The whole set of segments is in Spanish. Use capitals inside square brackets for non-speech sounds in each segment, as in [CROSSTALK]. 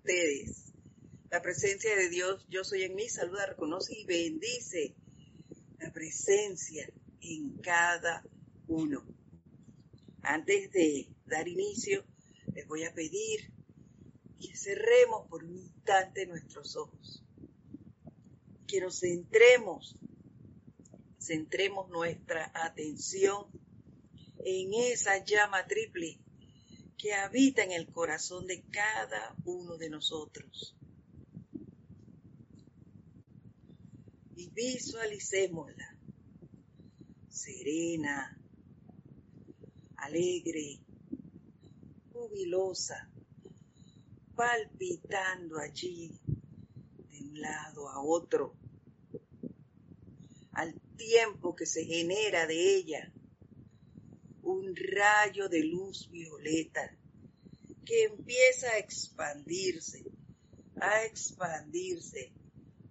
ustedes. La presencia de Dios, yo soy en mí, saluda, reconoce y bendice la presencia en cada uno. Antes de dar inicio, les voy a pedir que cerremos por un instante nuestros ojos, que nos centremos, centremos nuestra atención en esa llama triple que habita en el corazón de cada uno de nosotros. Y visualicémosla serena, alegre, jubilosa, palpitando allí de un lado a otro, al tiempo que se genera de ella un rayo de luz violeta que empieza a expandirse, a expandirse,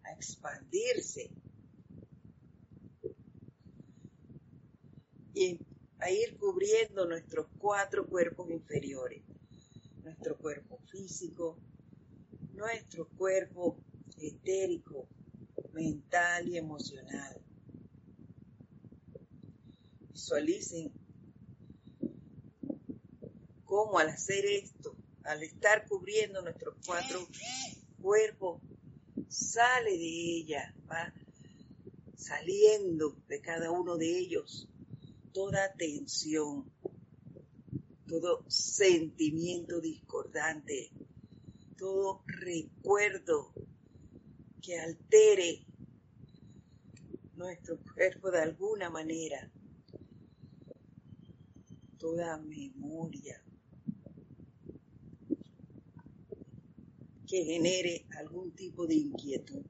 a expandirse. Y a ir cubriendo nuestros cuatro cuerpos inferiores, nuestro cuerpo físico, nuestro cuerpo etérico, mental y emocional. Visualicen cómo al hacer esto, al estar cubriendo nuestros cuatro cuerpos, sale de ella, va saliendo de cada uno de ellos toda tensión, todo sentimiento discordante, todo recuerdo que altere nuestro cuerpo de alguna manera, toda memoria que genere algún tipo de inquietud.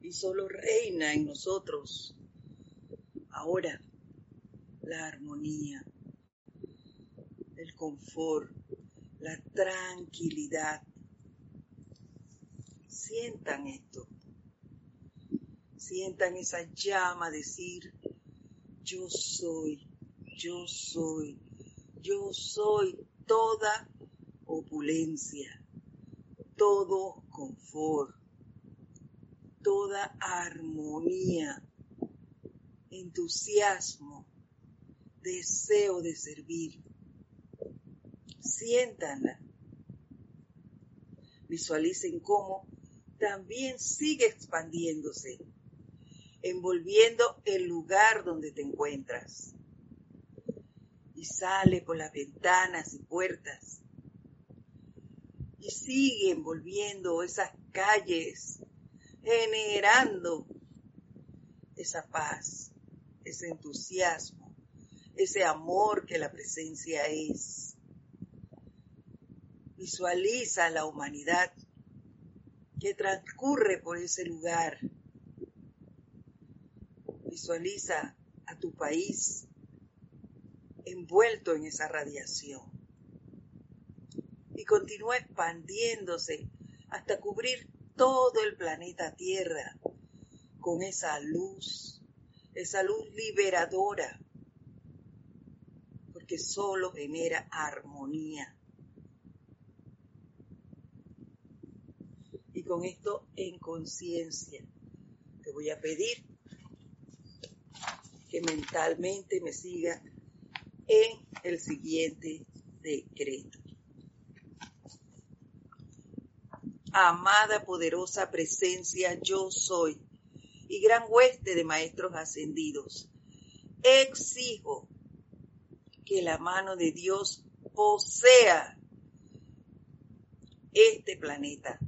Y solo reina en nosotros ahora la armonía, el confort, la tranquilidad. Sientan esto. Sientan esa llama decir, yo soy, yo soy, yo soy toda opulencia, todo confort, toda armonía, entusiasmo, deseo de servir. Siéntanla. Visualicen cómo también sigue expandiéndose, envolviendo el lugar donde te encuentras. Y sale por las ventanas y puertas. Y sigue envolviendo esas calles, generando esa paz, ese entusiasmo, ese amor que la presencia es. Visualiza la humanidad que transcurre por ese lugar. Visualiza a tu país envuelto en esa radiación. Y continúa expandiéndose hasta cubrir todo el planeta Tierra con esa luz, esa luz liberadora, porque solo genera armonía. Y con esto en conciencia, te voy a pedir que mentalmente me siga en el siguiente decreto. Amada poderosa presencia, yo soy y gran hueste de maestros ascendidos. Exijo que la mano de Dios posea este planeta,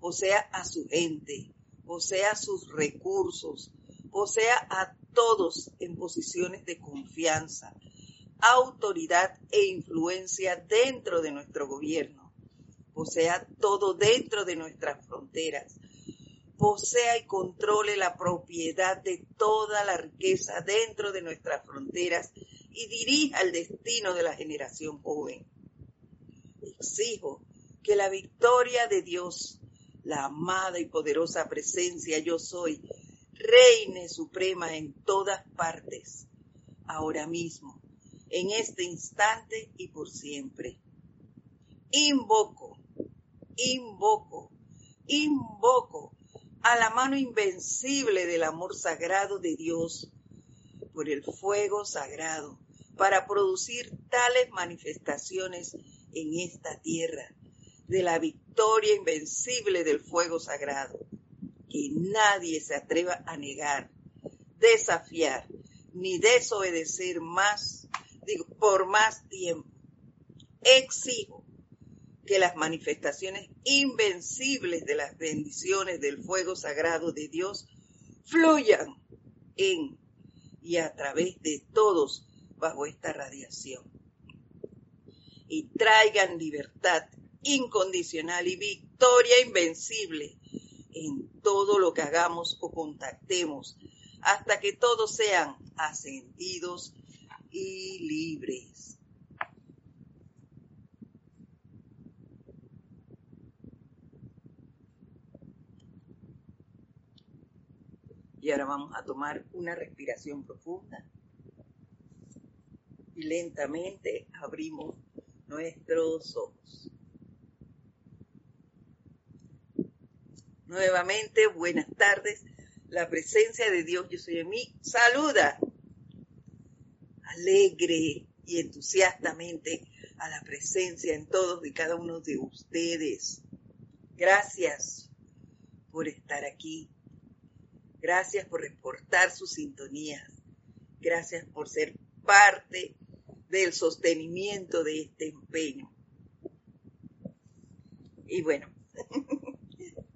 posea a su gente, posea sus recursos, posea a todos en posiciones de confianza, autoridad e influencia dentro de nuestro gobierno, posea todo dentro de nuestras fronteras, posea y controle la propiedad de toda la riqueza dentro de nuestras fronteras y dirija el destino de la generación joven. Exijo que la victoria de Dios, la amada y poderosa presencia yo soy, reine suprema en todas partes, ahora mismo, en este instante y por siempre. invoco, invoco, invoco a la mano invencible del amor sagrado de Dios por el fuego sagrado para producir tales manifestaciones en esta tierra de la victoria invencible del fuego sagrado que nadie se atreva a negar, desafiar ni desobedecer más, digo, por más tiempo. Exijo que las manifestaciones invencibles de las bendiciones del fuego sagrado de Dios fluyan en y a través de todos bajo esta radiación y traigan libertad incondicional y victoria invencible en todo lo que hagamos o contactemos hasta que todos sean ascendidos y libres. Y ahora vamos a tomar una respiración profunda. Y lentamente abrimos nuestros ojos. Nuevamente, buenas tardes. La presencia de Dios, yo soy en mí, saluda alegre y entusiastamente a la presencia en todos y cada uno de ustedes. Gracias por estar aquí Gracias por reportar su sintonía. Gracias por ser parte del sostenimiento de este empeño. Y bueno, [LAUGHS]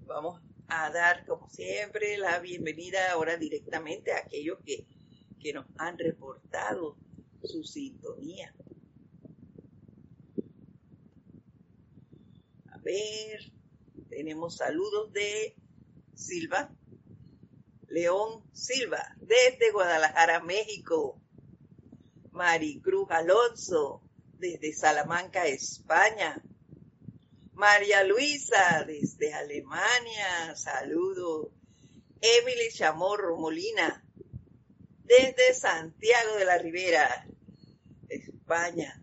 vamos a dar, como siempre, la bienvenida ahora directamente a aquellos que, que nos han reportado su sintonía. A ver, tenemos saludos de Silva. León Silva, desde Guadalajara, México. Maricruz Alonso, desde Salamanca, España. María Luisa, desde Alemania, saludo. Emily Chamorro Molina, desde Santiago de la Ribera, España.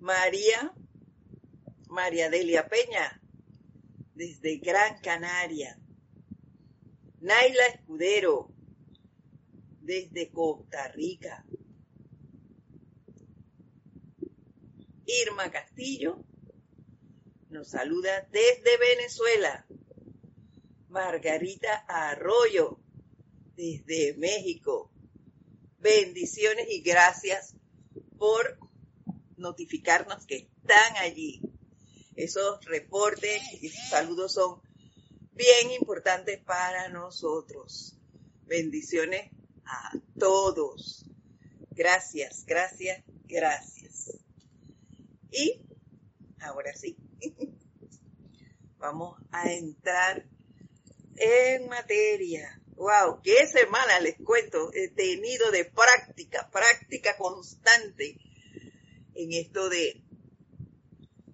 María, María Delia Peña, desde Gran Canaria. Naila Escudero, desde Costa Rica. Irma Castillo nos saluda desde Venezuela. Margarita Arroyo, desde México. Bendiciones y gracias por notificarnos que están allí. Esos reportes y saludos son bien importante para nosotros. Bendiciones a todos. Gracias, gracias, gracias. Y ahora sí, [LAUGHS] vamos a entrar en materia. Wow, qué semana les cuento. He tenido de práctica, práctica constante en esto de,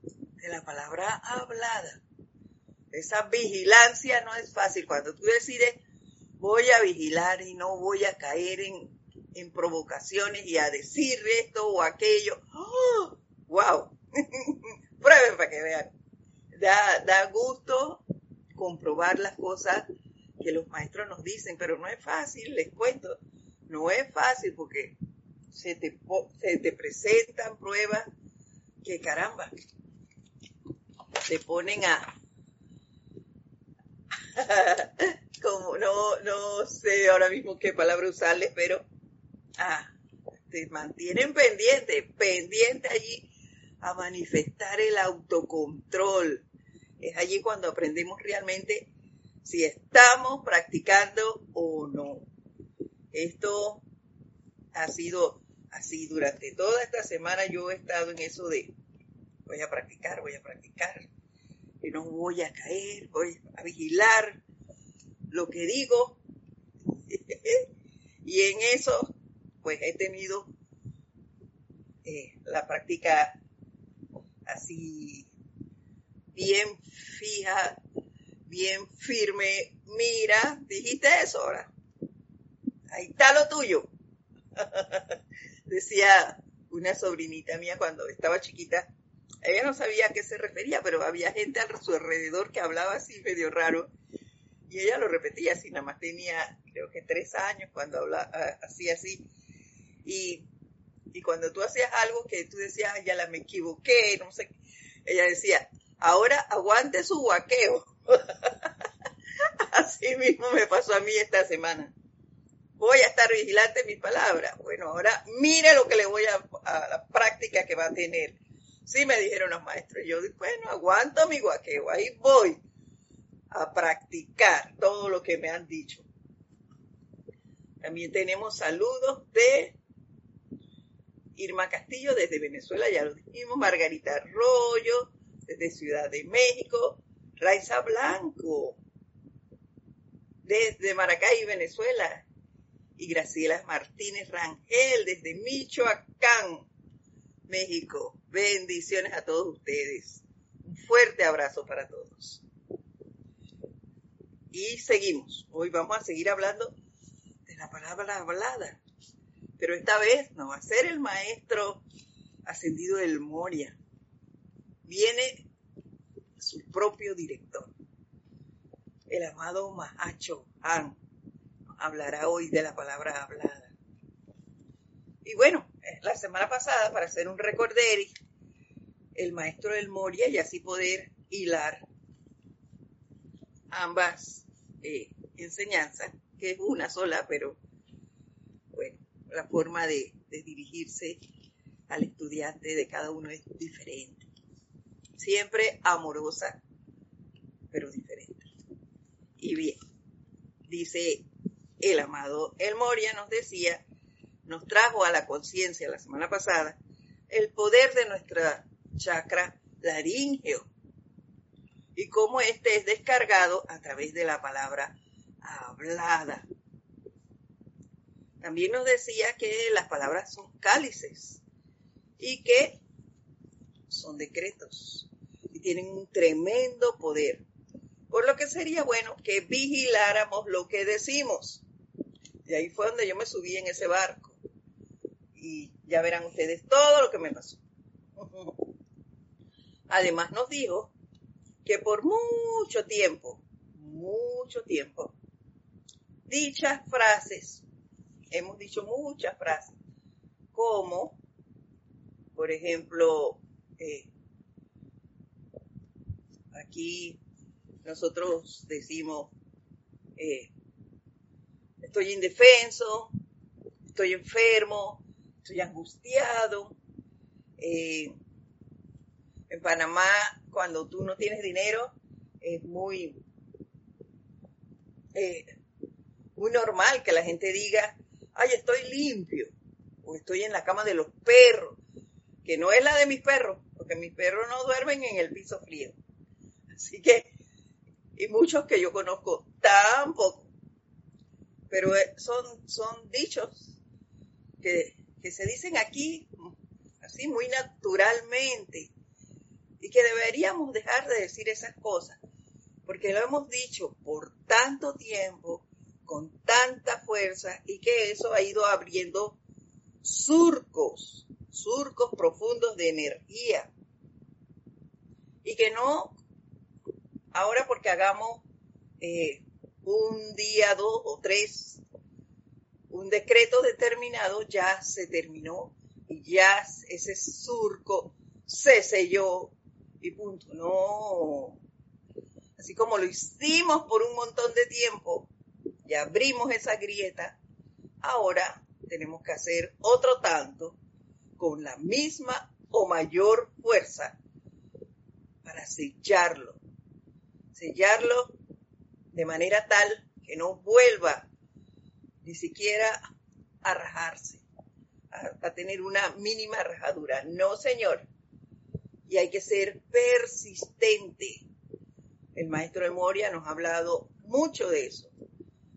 de la palabra hablada. Esa vigilancia no es fácil. Cuando tú decides, voy a vigilar y no voy a caer en, provocaciones y a decir esto o aquello. ¡Oh! ¡Wow! [LAUGHS] Prueben para que vean. Da, da gusto comprobar las cosas que los maestros nos dicen, pero no es fácil, les cuento. No es fácil porque se te, se te presentan pruebas que caramba, te ponen a, [LAUGHS] como no, no sé ahora mismo qué palabra usarles, pero ah, te mantienen pendiente, pendiente allí a manifestar el autocontrol. Es allí cuando aprendemos realmente si estamos practicando o no. Esto ha sido así durante toda esta semana yo he estado en eso de voy a practicar, voy a practicar que no voy a caer, voy a vigilar lo que digo. [LAUGHS] y en eso, pues he tenido eh, la práctica así bien fija, bien firme. Mira, dijiste eso ahora. Ahí está lo tuyo. [LAUGHS] Decía una sobrinita mía cuando estaba chiquita, ella no sabía a qué se refería, pero había gente a su alrededor que hablaba así medio raro. Y ella lo repetía así, nada más tenía creo que tres años cuando hablaba así, así. Y, y cuando tú hacías algo que tú decías, ya la me equivoqué, no sé, ella decía, ahora aguante su guaqueo. [LAUGHS] así mismo me pasó a mí esta semana. Voy a estar vigilante en mis palabras. Bueno, ahora mire lo que le voy a, a la práctica que va a tener Sí, me dijeron los maestros. Yo, bueno, aguanto mi guaqueo, ahí voy a practicar todo lo que me han dicho. También tenemos saludos de Irma Castillo desde Venezuela, ya lo dijimos, Margarita Arroyo desde Ciudad de México, Raiza Blanco desde Maracay, Venezuela, y Graciela Martínez Rangel desde Michoacán, México. Bendiciones a todos ustedes. Un fuerte abrazo para todos. Y seguimos. Hoy vamos a seguir hablando de la palabra hablada. Pero esta vez no va a ser el maestro ascendido del Moria. Viene su propio director, el amado Mahacho Han. Hablará hoy de la palabra hablada. Y bueno, la semana pasada, para hacer un recorderi, el maestro del Moria y así poder hilar ambas eh, enseñanzas, que es una sola, pero bueno, la forma de, de dirigirse al estudiante de cada uno es diferente. Siempre amorosa, pero diferente. Y bien, dice el amado El Moria, nos decía nos trajo a la conciencia la semana pasada el poder de nuestra chakra laríngeo y cómo este es descargado a través de la palabra hablada. También nos decía que las palabras son cálices y que son decretos y tienen un tremendo poder. Por lo que sería bueno que vigiláramos lo que decimos. Y ahí fue donde yo me subí en ese barco y ya verán ustedes todo lo que me pasó. [LAUGHS] Además nos dijo que por mucho tiempo, mucho tiempo, dichas frases, hemos dicho muchas frases, como, por ejemplo, eh, aquí nosotros decimos, eh, estoy indefenso, estoy enfermo, estoy angustiado. Eh, en Panamá, cuando tú no tienes dinero, es muy, eh, muy normal que la gente diga, ay, estoy limpio, o estoy en la cama de los perros, que no es la de mis perros, porque mis perros no duermen en el piso frío. Así que, y muchos que yo conozco tampoco. Pero eh, son, son dichos que que se dicen aquí así muy naturalmente y que deberíamos dejar de decir esas cosas, porque lo hemos dicho por tanto tiempo, con tanta fuerza, y que eso ha ido abriendo surcos, surcos profundos de energía. Y que no, ahora porque hagamos eh, un día, dos o tres un decreto determinado ya se terminó y ya ese surco se selló y punto. No. Así como lo hicimos por un montón de tiempo y abrimos esa grieta, ahora tenemos que hacer otro tanto con la misma o mayor fuerza para sellarlo. Sellarlo de manera tal que no vuelva ni siquiera a rajarse, a, tener una mínima rajadura. No, señor. Y hay que ser persistente. El maestro de Moria nos ha hablado mucho de eso.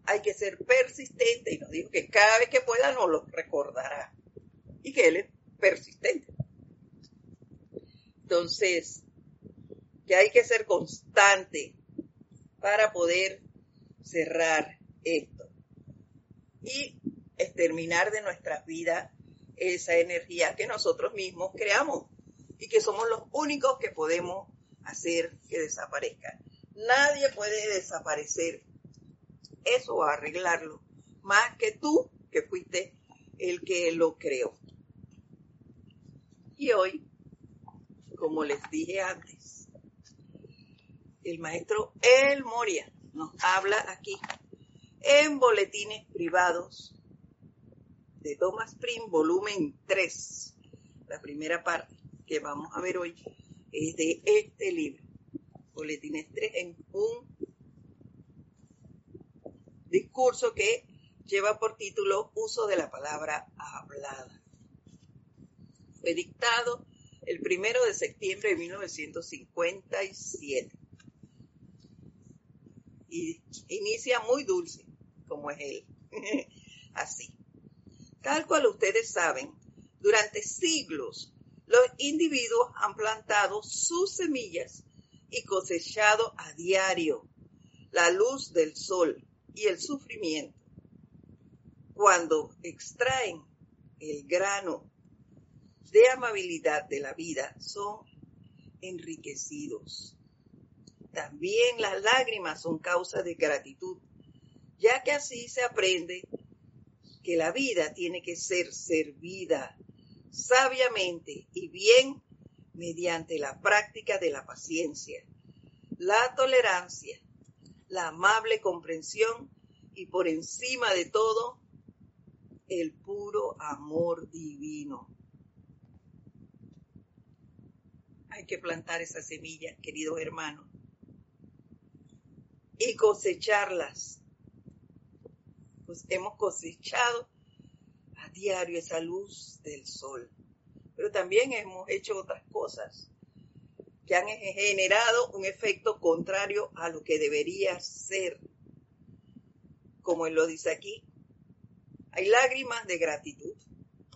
Hay que ser persistente y nos dijo que cada vez que pueda nos lo recordará. Y que él es persistente. Entonces, que hay que ser constante para poder cerrar esto y exterminar de nuestras vidas esa energía que nosotros mismos creamos. Y que somos los únicos que podemos hacer que desaparezca. Nadie puede desaparecer eso o arreglarlo más que tú, que fuiste el que lo creó. Y hoy, como les dije antes, el maestro El Moria nos habla aquí en Boletines Privados de Thomas Prim, volumen 3. La primera parte que vamos a ver hoy es de este libro, Boletines 3, en un discurso que lleva por título Uso de la palabra hablada. Fue dictado el primero de septiembre de 1957 y inicia muy dulce, como es él. [LAUGHS] Así. Tal cual ustedes saben, durante siglos los individuos han plantado sus semillas y cosechado a diario la luz del sol y el sufrimiento. Cuando extraen el grano de amabilidad de la vida, son enriquecidos. También las lágrimas son causa de gratitud, ya que así se aprende que la vida tiene que ser servida sabiamente y bien mediante la práctica de la paciencia, la tolerancia, la amable comprensión y por encima de todo, el puro amor divino. Hay que plantar esas semillas, queridos hermanos, y cosecharlas. Pues hemos cosechado diario esa luz del sol, pero también hemos hecho otras cosas que han generado un efecto contrario a lo que debería ser. Como él lo dice aquí, hay lágrimas de gratitud.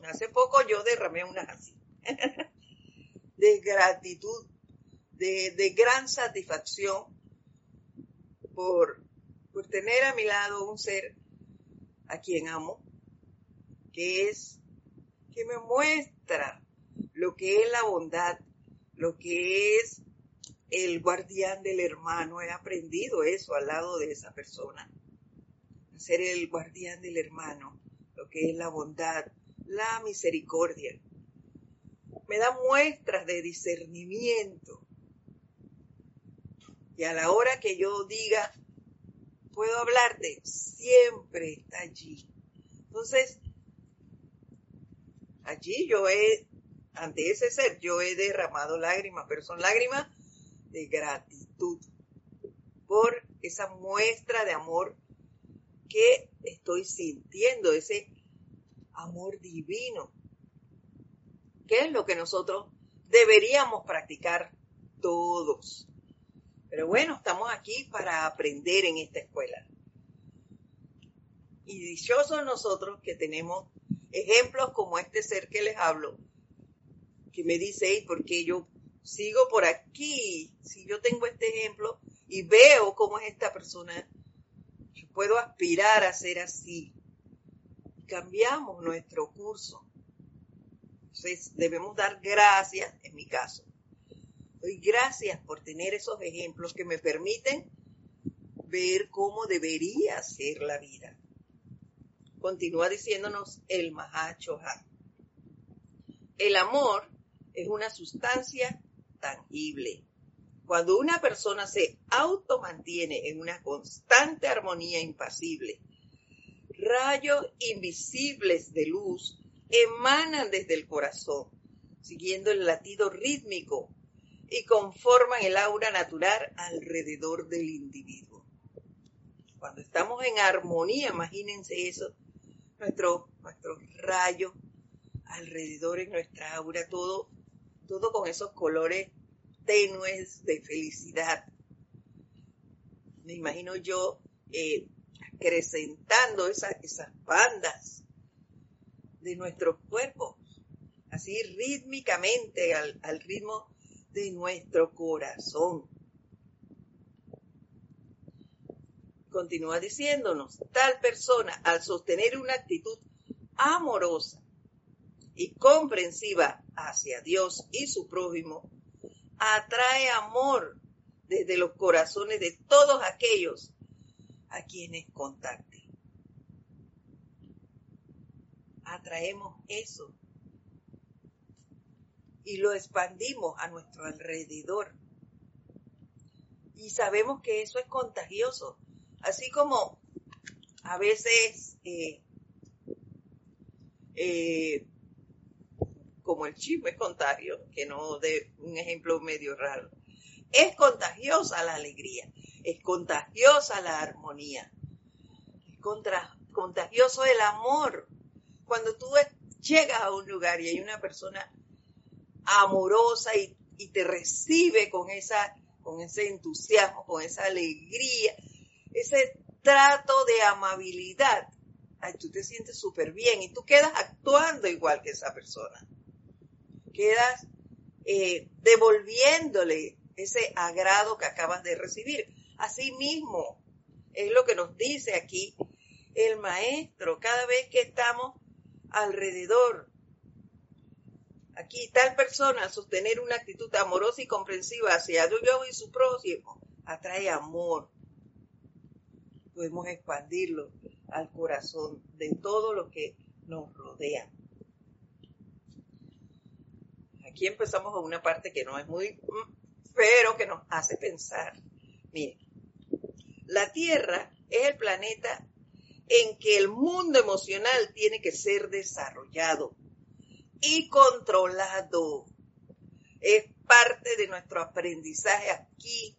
Hace poco yo derramé unas así, [LAUGHS] de gratitud, de, de gran satisfacción por, por tener a mi lado un ser a quien amo, que es, que me muestra lo que es la bondad, lo que es el guardián del hermano. He aprendido eso al lado de esa persona. Ser el guardián del hermano, lo que es la bondad, la misericordia. Me da muestras de discernimiento. Y a la hora que yo diga, puedo hablarte, siempre está allí. Entonces, allí yo he ante ese ser yo he derramado lágrimas, pero son lágrimas de gratitud por esa muestra de amor que estoy sintiendo, ese amor divino, que es lo que nosotros deberíamos practicar todos. Pero bueno, estamos aquí para aprender en esta escuela. Y dichosos nosotros que tenemos ejemplos como este ser que les hablo, que me dice, hey, porque yo sigo por aquí? Si yo tengo este ejemplo y veo cómo es esta persona, yo puedo aspirar a ser así. Cambiamos nuestro curso. Entonces debemos dar gracias, en mi caso. Doy gracias por tener esos ejemplos que me permiten ver cómo debería ser la vida. Continúa diciéndonos el Mahacho El amor es una sustancia tangible. Cuando una persona se automantiene en una constante armonía impasible, rayos invisibles de luz emanan desde el corazón, siguiendo el latido rítmico y conforman el aura natural alrededor del individuo. Cuando estamos en armonía, imagínense eso, nuestro, nuestro rayo alrededor en nuestra aura, todo todo con esos colores tenues de felicidad. Me imagino yo eh, acrecentando esas, esas bandas de nuestros cuerpos, así rítmicamente al, al ritmo de nuestro corazón. Continúa diciéndonos, tal persona al sostener una actitud amorosa y comprensiva hacia Dios y su prójimo, atrae amor desde los corazones de todos aquellos a quienes contacte. Atraemos eso y lo expandimos a nuestro alrededor. Y sabemos que eso es contagioso. Así como a veces, eh, eh, como el chisme es contagio, que no de un ejemplo medio raro, es contagiosa la alegría, es contagiosa la armonía, es contagioso el amor. Cuando tú llegas a un lugar y hay una persona amorosa y, te recibe con, esa, con ese entusiasmo, con esa alegría, ese trato de amabilidad, tú te sientes súper bien y tú quedas actuando igual que esa persona. Quedas eh, devolviéndole ese agrado que acabas de recibir. Así mismo es lo que nos dice aquí el maestro cada vez que estamos alrededor Aquí tal persona sostener una actitud amorosa y comprensiva hacia Dios y su próximo atrae amor. Podemos expandirlo al corazón de todo lo que nos rodea. Aquí empezamos con una parte que no es muy, pero que nos hace pensar. Miren, la Tierra es el planeta en que el mundo emocional tiene que ser desarrollado y controlado. Es parte de nuestro aprendizaje aquí.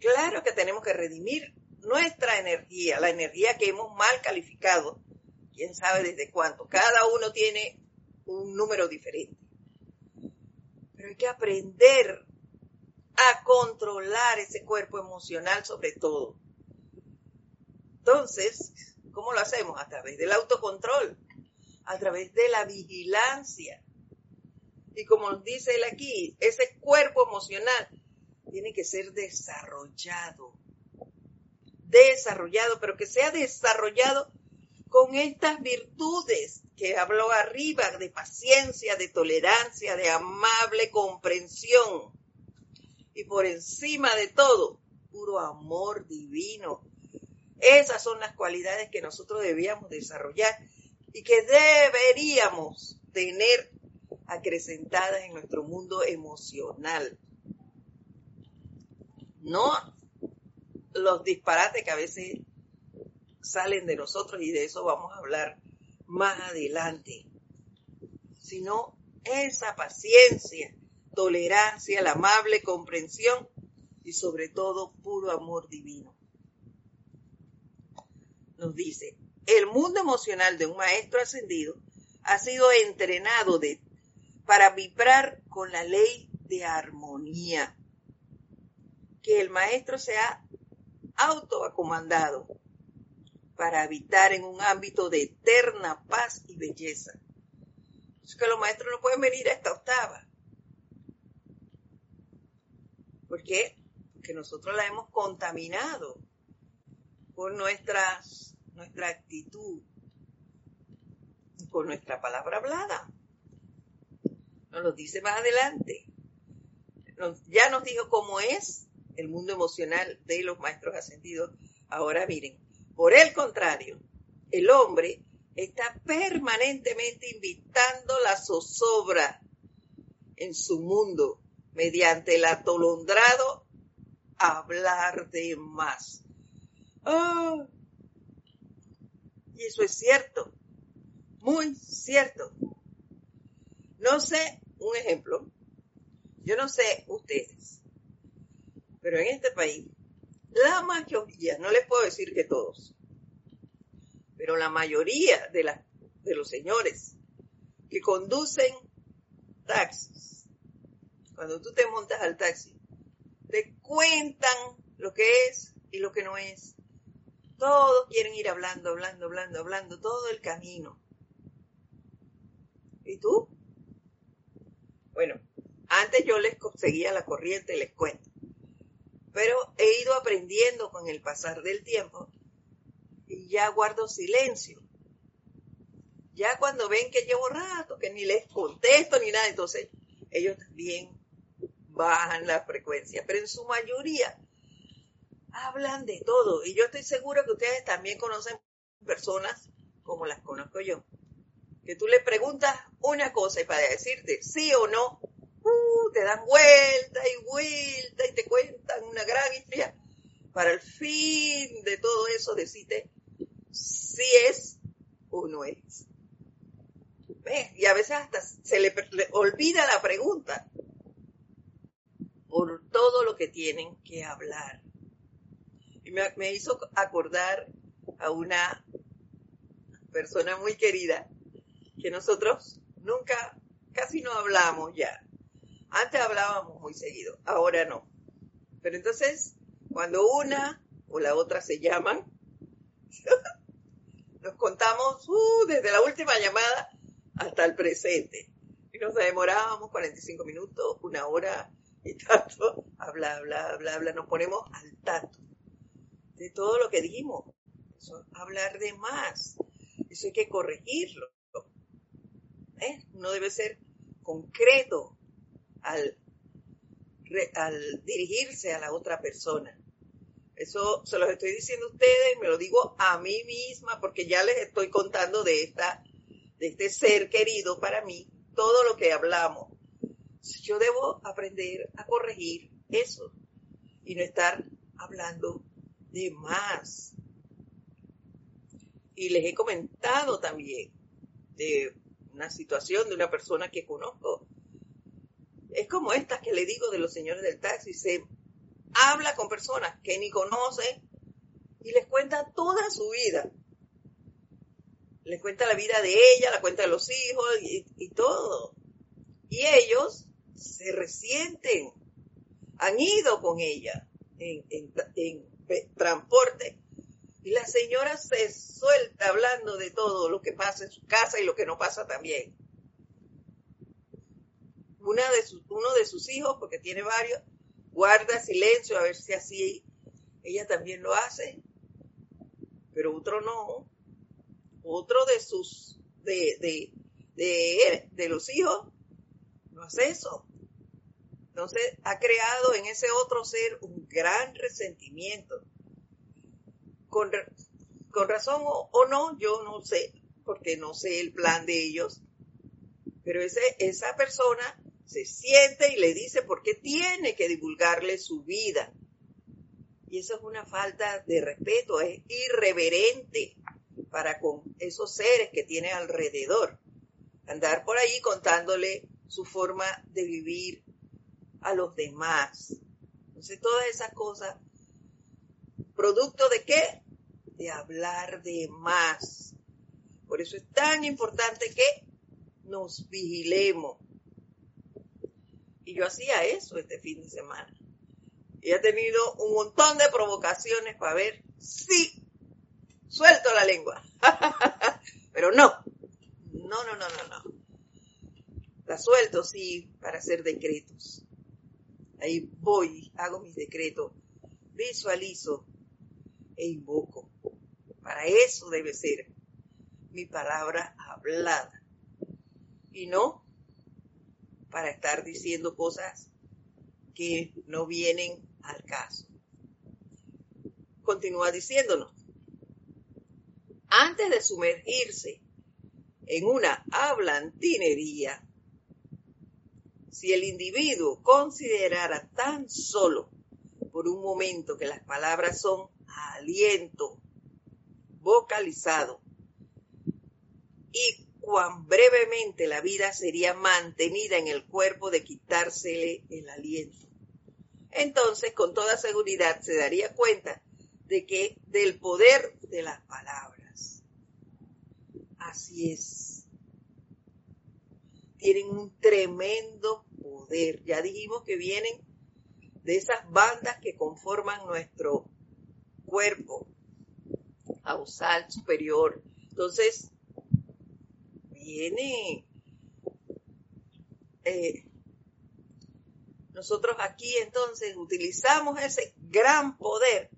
Claro que tenemos que redimir nuestra energía, la energía que hemos mal calificado, quién sabe desde cuánto. Cada uno tiene un número diferente. Pero hay que aprender a controlar ese cuerpo emocional sobre todo. Entonces, ¿cómo lo hacemos? A través del autocontrol a través de la vigilancia. Y como dice él aquí, ese cuerpo emocional tiene que ser desarrollado. Desarrollado, pero que sea desarrollado con estas virtudes que habló arriba, de paciencia, de tolerancia, de amable comprensión. Y por encima de todo, puro amor divino. Esas son las cualidades que nosotros debíamos desarrollar y que deberíamos tener acrecentadas en nuestro mundo emocional. No los disparates que a veces salen de nosotros y de eso vamos a hablar más adelante, sino esa paciencia, tolerancia, la amable comprensión y sobre todo puro amor divino. Nos dice, el mundo emocional de un maestro ascendido ha sido entrenado para vibrar con la ley de armonía, que el maestro se ha autoacomandado para habitar en un ámbito de eterna paz y belleza. Es que los maestros no pueden venir a esta octava. ¿Por qué? Porque nosotros la hemos contaminado por nuestras nuestra actitud, con nuestra palabra hablada. Nos lo dice más adelante. ya nos dijo cómo es el mundo emocional de los maestros ascendidos. Ahora miren, por el contrario, el hombre está permanentemente invitando la zozobra en su mundo mediante el atolondrado hablar de más. Ah, y eso es cierto, muy cierto. No sé, un ejemplo, yo no sé ustedes, pero en este país, la mayoría, no les puedo decir que todos, pero la mayoría de, los señores que conducen taxis, cuando tú te montas al taxi, te cuentan lo que es y lo que no es. Todos quieren ir hablando, hablando, hablando, hablando todo el camino. ¿Y tú? Bueno, antes yo les seguía la corriente, les cuento. Pero he ido aprendiendo con el pasar del tiempo y ya guardo silencio. Ya cuando ven que llevo rato, que ni les contesto ni nada, entonces ellos también bajan la frecuencia. Pero en su mayoría hablan de todo. Y yo estoy seguro que ustedes también conocen personas como las conozco yo. Que tú le preguntas una cosa y para decirte sí o no, te dan vuelta y vuelta y te cuentan una gran historia para el fin de todo eso decirte si es o no es. Y a veces hasta se le, olvida la pregunta por todo lo que tienen que hablar. Y me, me hizo acordar a una persona muy querida que nosotros nunca, casi no hablamos ya. Antes hablábamos muy seguido, ahora no. Pero entonces, cuando una o la otra se llaman, [LAUGHS] nos contamos uh, desde la última llamada hasta el presente. Y nos demorábamos 45 minutos, una hora y tanto, [LAUGHS] habla, bla, habla, habla, nos ponemos al tanto de todo lo que dijimos. Eso, hablar de más. Eso hay que corregirlo. ¿Eh? No debe ser concreto al, dirigirse a la otra persona. Eso se los estoy diciendo a ustedes, me lo digo a mí misma porque ya les estoy contando de esta de este ser querido para mí, todo lo que hablamos. Yo debo aprender a corregir eso y no estar hablando de más. Y les he comentado también de una situación de una persona que conozco. Es como estas que le digo de los señores del taxi. Se habla con personas que ni conoce y les cuenta toda su vida. Les cuenta la vida de ella, la cuenta de los hijos y, todo. Y ellos se resienten. Han ido con ella en, en transporte y la señora se suelta hablando de todo lo que pasa en su casa y lo que no pasa también. Una de sus, uno de sus hijos, porque tiene varios, guarda silencio a ver si así ella también lo hace, pero otro no. Otro de sus, de, de, de, de los hijos, no hace eso. Entonces ha creado en ese otro ser un gran resentimiento. Con, con razón o, no, yo no sé, porque no sé el plan de ellos, pero ese, esa persona se siente y le dice por qué tiene que divulgarle su vida. Y eso es una falta de respeto, es irreverente para con esos seres que tiene alrededor. Andar por ahí contándole su forma de vivir a los demás. Entonces, todas esas cosas, producto de qué? De hablar de más. Por eso es tan importante que nos vigilemos y yo hacía eso este fin de semana. Y he tenido un montón de provocaciones para ver si suelto la lengua. [LAUGHS] Pero no, no, no, no, no, no. La suelto, sí, para hacer decretos. Ahí voy, hago mis decretos, visualizo e invoco. Para eso debe ser mi palabra hablada. Y no para estar diciendo cosas que no vienen al caso. Continúa diciéndonos, antes de sumergirse en una hablantinería, si el individuo considerara tan solo por un momento que las palabras son aliento vocalizado y cuán brevemente la vida sería mantenida en el cuerpo de quitársele el aliento. Entonces, con toda seguridad, se daría cuenta de que del poder de las palabras. Así es. Tienen un tremendo poder. Ya dijimos que vienen de esas bandas que conforman nuestro cuerpo causal superior. Entonces, viene. Eh, nosotros aquí entonces utilizamos ese gran poder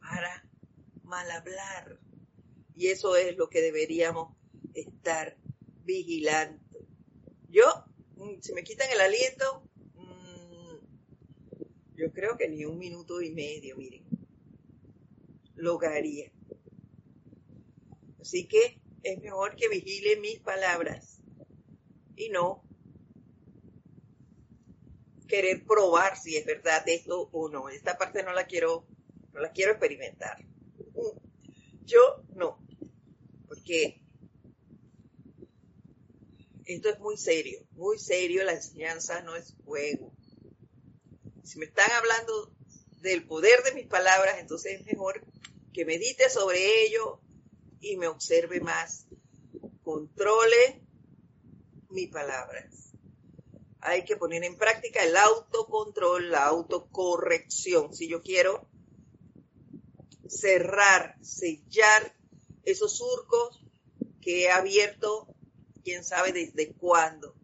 para mal hablar, Y eso es lo que deberíamos estar vigilando. Yo, mm, si me quitan el aliento, mm, yo creo que ni un minuto y medio, miren, lo haría. Así que es mejor que vigile mis palabras y no querer probar si es verdad esto o no. Esta parte no la quiero, no la quiero experimentar. Yo no, porque esto es muy serio, muy serio, la enseñanza no es juego. Si me están hablando del poder de mis palabras, entonces es mejor que medite sobre ello y me observe más. Controle mis palabras. Hay que poner en práctica el autocontrol, la autocorrección. Si yo quiero cerrar, sellar esos surcos que he abierto quién sabe desde cuándo.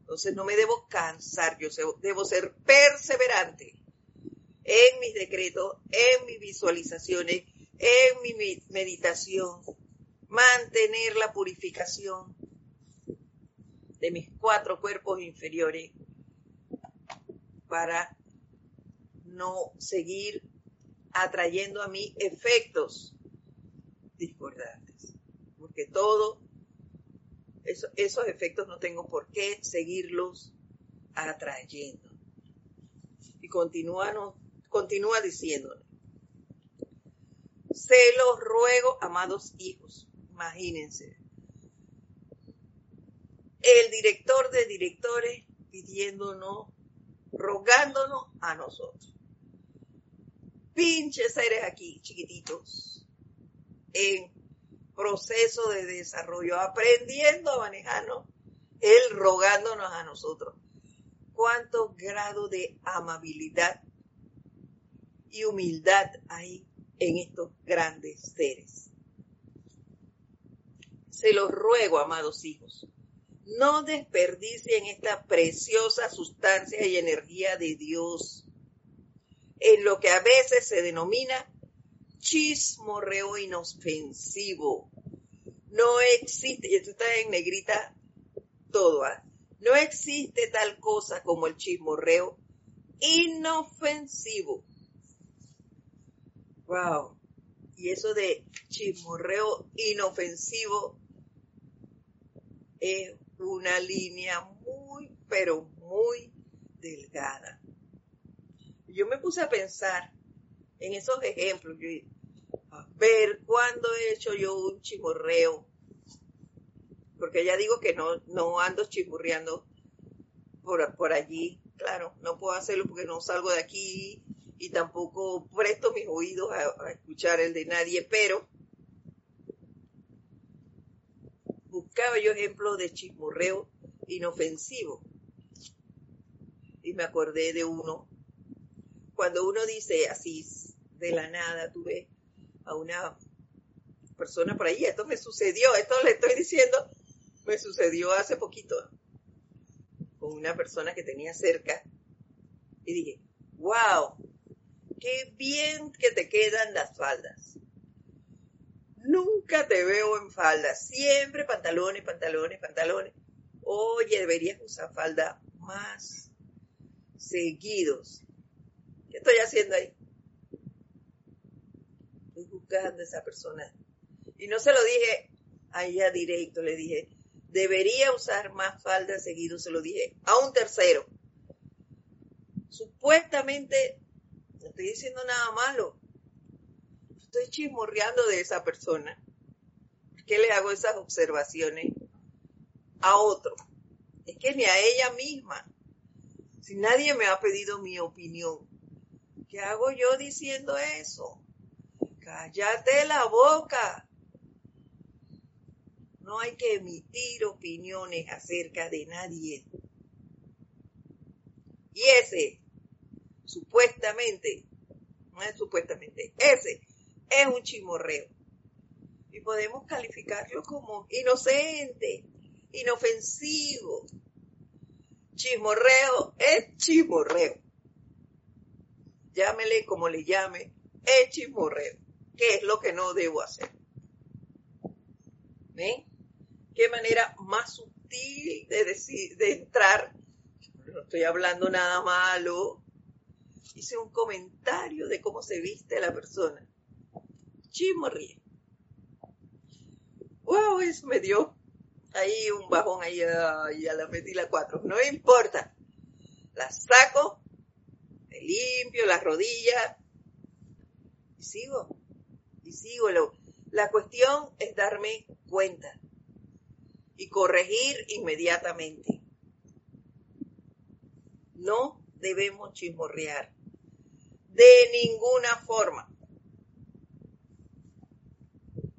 Entonces no me debo cansar, yo debo ser perseverante en mis decretos, en mis visualizaciones, en mi meditación, mantener la purificación de mis cuatro cuerpos inferiores para no seguir atrayendo a mí efectos discordantes, porque todo esos efectos no tengo por qué seguirlos atrayendo. Y continúa, diciéndole, se los ruego, amados hijos, imagínense, el director de directores pidiéndonos, rogándonos a nosotros. Pinches seres aquí, chiquititos, en proceso de desarrollo, aprendiendo a manejarnos, Él rogándonos a nosotros. ¿Cuánto grado de amabilidad y humildad hay en estos grandes seres? Se los ruego, amados hijos, no desperdicien esta preciosa sustancia y energía de Dios en lo que a veces se denomina chismorreo inofensivo. No existe, y esto está en negrita todo, ¿ah? no existe tal cosa como el chismorreo inofensivo. Wow. Y eso de chismorreo inofensivo es una línea muy, pero muy delgada. Yo me puse a pensar en esos ejemplos, a ver cuándo he hecho yo un chimorreo, porque ya digo que no, no ando chimurreando por, por allí, claro, no puedo hacerlo porque no salgo de aquí y tampoco presto mis oídos a, escuchar el de nadie, pero buscaba yo ejemplos de chismorreo inofensivo. Y me acordé de uno. Cuando uno dice así, de la nada tú ves a una persona por ahí. Esto me sucedió, esto le estoy diciendo, me sucedió hace poquito con una persona que tenía cerca y dije, wow, qué bien que te quedan las faldas. Nunca te veo en faldas, siempre pantalones, pantalones, pantalones. Oye, deberías usar falda más seguidos. ¿Qué estoy haciendo ahí? buscando esa persona. Y no se lo dije a ella directo, le dije, debería usar más falda seguido, se lo dije a un tercero. Supuestamente, no estoy diciendo nada malo, estoy chismorreando de esa persona. ¿Qué le hago esas observaciones a otro? Es que ni a ella misma. Si nadie me ha pedido mi opinión, ¿qué hago yo diciendo eso? Cállate la boca. No hay que emitir opiniones acerca de nadie. Y ese, supuestamente, no es supuestamente, ese es un chimorreo. Y podemos calificarlo como inocente, inofensivo. Chismorreo es chismorreo. Llámele como le llame, es chismorreo. ¿Qué es lo que no debo hacer? ¿Ven? Qué manera más sutil de, decir, de entrar. No estoy hablando nada malo. Hice un comentario de cómo se viste la persona. Chismo ríe. Wow, eso me dio ahí un bajón ahí, a la metí la cuatro. No importa. La saco, me limpio las rodillas y sigo. Y sigo. La cuestión es darme cuenta y corregir inmediatamente. No debemos chismorrear de ninguna forma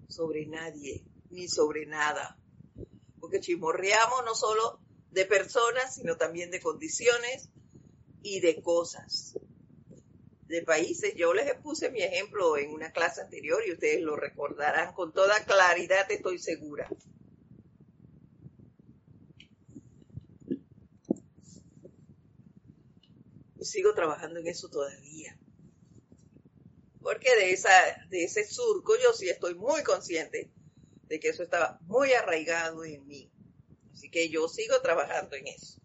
sobre nadie ni sobre nada. Porque chismorreamos no solo de personas, sino también de condiciones y de cosas, de países. Yo les puse mi ejemplo en una clase anterior y ustedes lo recordarán con toda claridad, estoy segura. sigo trabajando en eso todavía. Porque de, esa, de ese surco yo sí estoy muy consciente de que eso estaba muy arraigado en mí. Así que yo sigo trabajando en eso.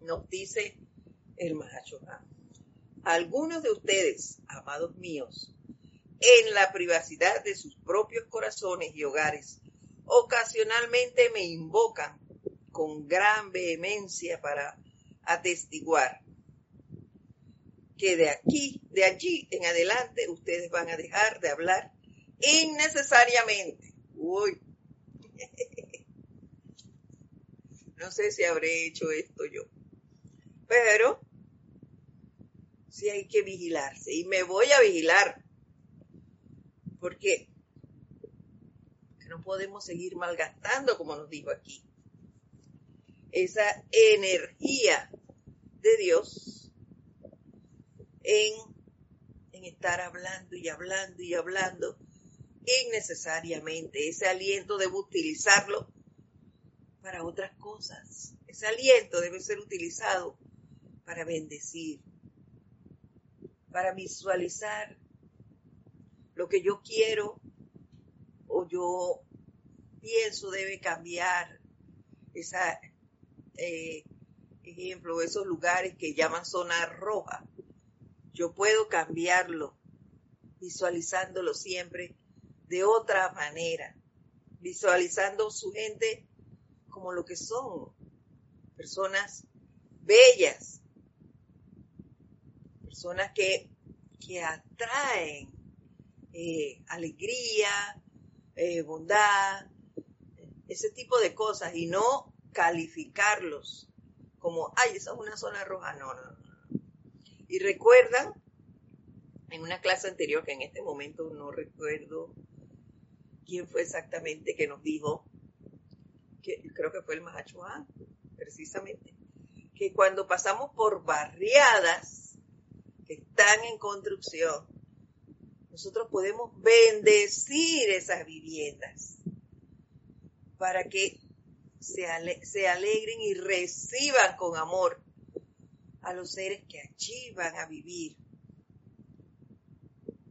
Nos dice el Mahacho Algunos de ustedes, amados míos, en la privacidad de sus propios corazones y hogares, ocasionalmente me invocan con gran vehemencia para atestiguar que de aquí, de allí en adelante, ustedes van a dejar de hablar innecesariamente. Uy. [LAUGHS] No sé si habré hecho esto yo. Pero sí hay que vigilarse. Y me voy a vigilar. Porque no podemos seguir malgastando, como nos dijo aquí. Esa energía de Dios en, estar hablando y hablando y hablando innecesariamente. Ese aliento debe utilizarlo para otras cosas. Ese aliento debe ser utilizado para bendecir, para visualizar lo que yo quiero o yo pienso debe cambiar. Esa, eh, ejemplo, esos lugares que llaman zona roja, yo puedo cambiarlo, visualizándolo siempre de otra manera, visualizando su gente como lo que son, personas bellas, personas que, que atraen eh, alegría, eh, bondad, ese tipo de cosas y no calificarlos como, ay, esa es una zona roja. No, no, no. Y recuerdan, en una clase anterior, que en este momento no recuerdo quién fue exactamente que nos dijo, que creo que fue el Mahachuan, precisamente, que cuando pasamos por barriadas que están en construcción, nosotros podemos bendecir esas viviendas para que se, alegren y reciban con amor a los seres que allí van a vivir,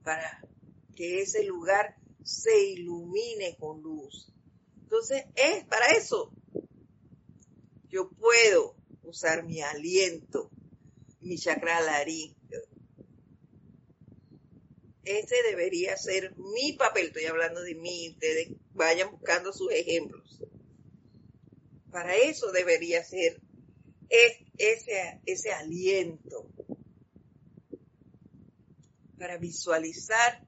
para que ese lugar se ilumine con luz. Entonces, es para eso. Yo puedo usar mi aliento, mi chakra larín. Ese debería ser mi papel. Estoy hablando de mí. Ustedes vayan buscando sus ejemplos. Para eso debería ser ese, ese aliento, para visualizar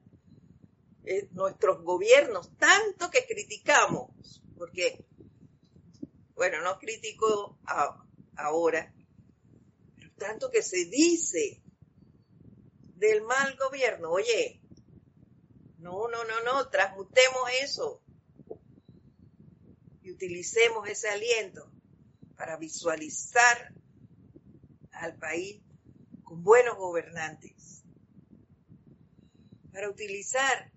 eh, nuestros gobiernos, tanto que criticamos, porque, bueno, no critico ahora, pero tanto que se dice del mal gobierno, oye, no, no, no, no, transmutemos eso utilicemos ese aliento para visualizar al país con buenos gobernantes, para utilizar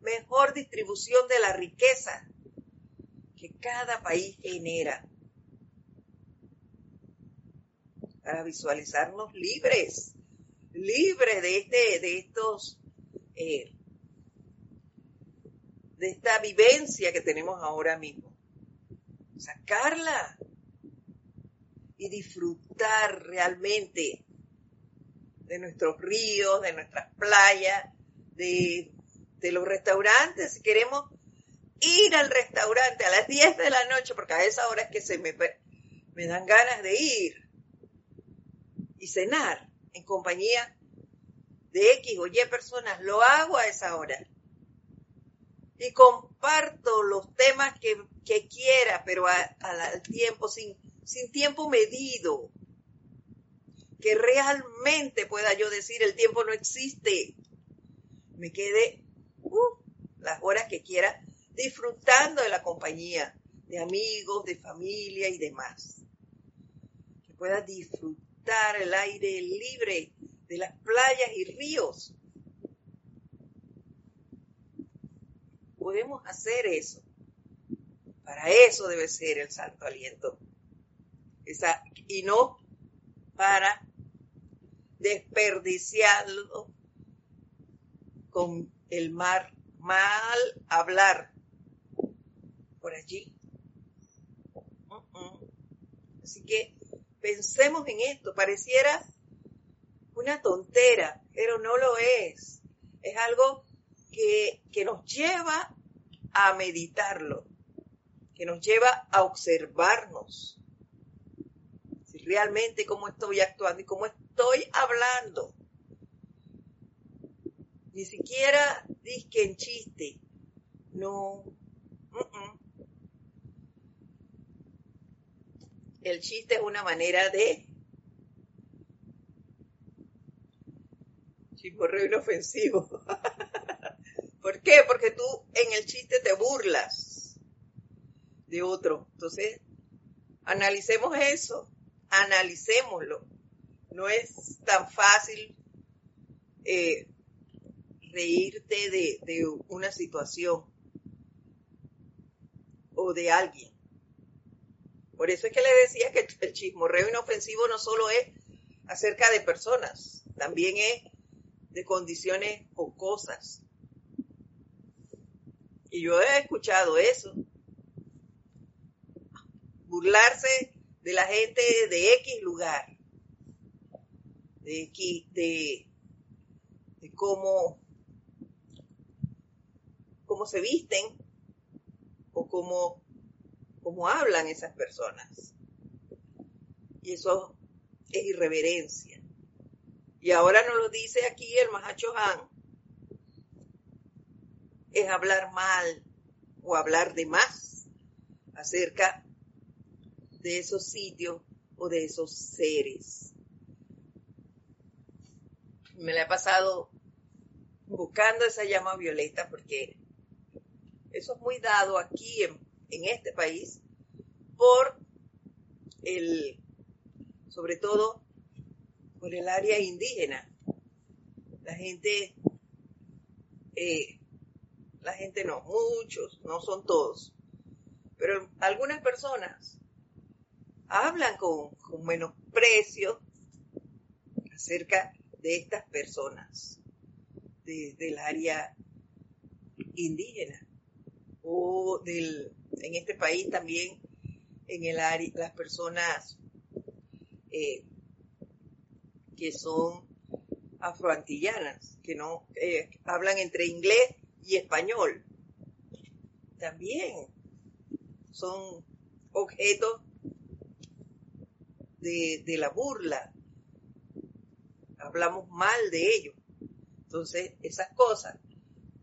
mejor distribución de la riqueza que cada país genera, para visualizarnos libres, libres de este, de estos, eh, de esta vivencia que tenemos ahora mismo. Sacarla y disfrutar realmente de nuestros ríos, de nuestras playas, de, los restaurantes. Si queremos ir al restaurante a las 10 de la noche, porque a esa hora es que se me, me dan ganas de ir y cenar en compañía de X o Y personas, lo hago a esa hora. Y comparto los temas que, quiera, pero al tiempo, sin, sin tiempo medido. Que realmente pueda yo decir, el tiempo no existe. Me quede uh, las horas que quiera disfrutando de la compañía de amigos, de familia y demás. Que pueda disfrutar el aire libre de las playas y ríos. Podemos hacer eso. Para eso debe ser el santo aliento. Y no para desperdiciarlo con el mar, mal hablar por allí. Así que pensemos en esto. Pareciera una tontera, pero no lo es. Es algo que, que nos lleva a meditarlo, que nos lleva a observarnos. Realmente cómo estoy actuando y cómo estoy hablando. Ni siquiera disque en chiste. No. El chiste es una manera de chismorreo inofensivo. [LAUGHS] ¿Por qué? Porque tú en el chiste te burlas de otro. Entonces, analicemos eso, analicémoslo. No es tan fácil eh, reírte de, de una situación o de alguien. Por eso es que le decía que el chismorreo inofensivo no solo es acerca de personas, también es de condiciones o cosas. Y yo he escuchado eso. Burlarse de la gente de X lugar. De, de, de cómo, cómo se visten o cómo, cómo hablan esas personas. Y eso es irreverencia. Y ahora nos lo dice aquí el Mahacho Han. Es hablar mal o hablar de más acerca de esos sitios o de esos seres. Me la he pasado buscando esa llama violeta porque eso es muy dado aquí en, en este país por el, sobre todo por el área indígena. La gente, eh, la gente no, muchos, no son todos, pero algunas personas hablan con, menosprecio acerca de estas personas del área indígena o del, en este país también en el área, las personas eh, que son afroantillanas, que no eh, hablan entre inglés y español. También son objetos de, la burla. Hablamos mal de ellos. Entonces, esas cosas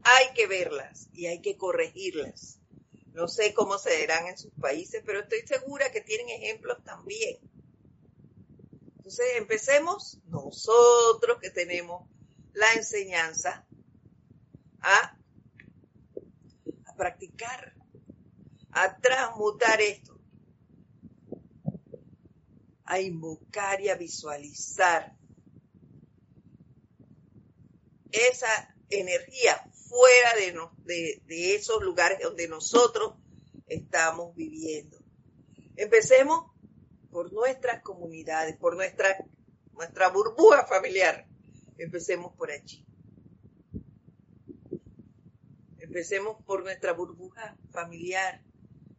hay que verlas y hay que corregirlas. No sé cómo se verán en sus países, pero estoy segura que tienen ejemplos también. Entonces empecemos nosotros que tenemos la enseñanza a, a practicar, a transmutar esto, a invocar y a visualizar esa energía fuera de, esos lugares donde nosotros estamos viviendo. Empecemos por nuestras comunidades, por nuestra, nuestra burbuja familiar. Empecemos por allí. Empecemos por nuestra burbuja familiar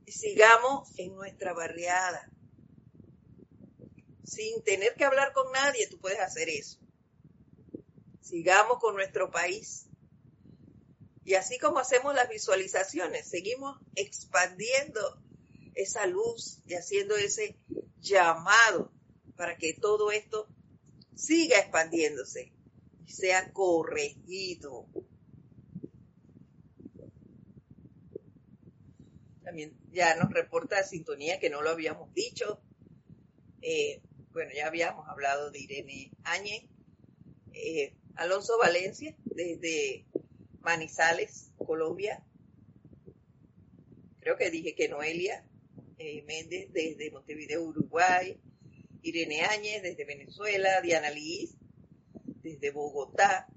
y sigamos en nuestra barriada. Sin tener que hablar con nadie, tú puedes hacer eso. Sigamos con nuestro país. Y así como hacemos las visualizaciones, seguimos expandiendo esa luz y haciendo ese llamado para que todo esto siga expandiéndose y sea corregido. También ya nos reporta sintonía que no lo habíamos dicho. Eh, bueno, ya habíamos hablado de Irene Áñez. Eh, Alonso Valencia, desde Manizales, Colombia. Creo que dije que Noelia eh, Méndez desde Montevideo, Uruguay, Irene Áñez desde Venezuela, Diana Liz desde Bogotá,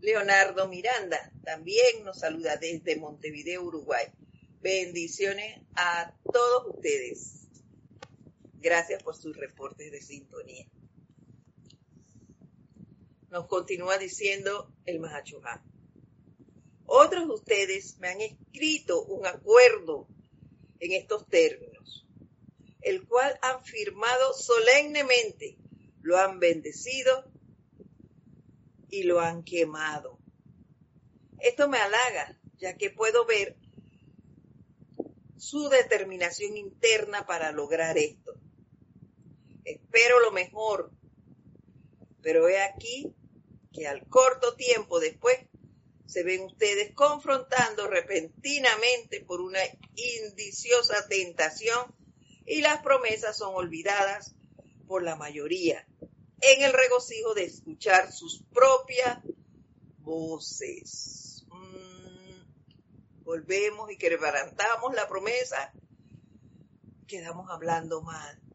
Leonardo Miranda también nos saluda desde Montevideo, Uruguay. Bendiciones a todos ustedes. Gracias por sus reportes de sintonía. Nos continúa diciendo el Mahachohan. Otros de ustedes me han escrito un acuerdo en estos términos, el cual han firmado solemnemente, lo han bendecido y lo han quemado. Esto me halaga, ya que puedo ver su determinación interna para lograr esto. Espero lo mejor, pero he aquí que al corto tiempo después se ven ustedes confrontando repentinamente por una indiciosa tentación y las promesas son olvidadas por la mayoría en el regocijo de escuchar sus propias voces. Mm, volvemos y quebrantamos la promesa, quedamos hablando mal.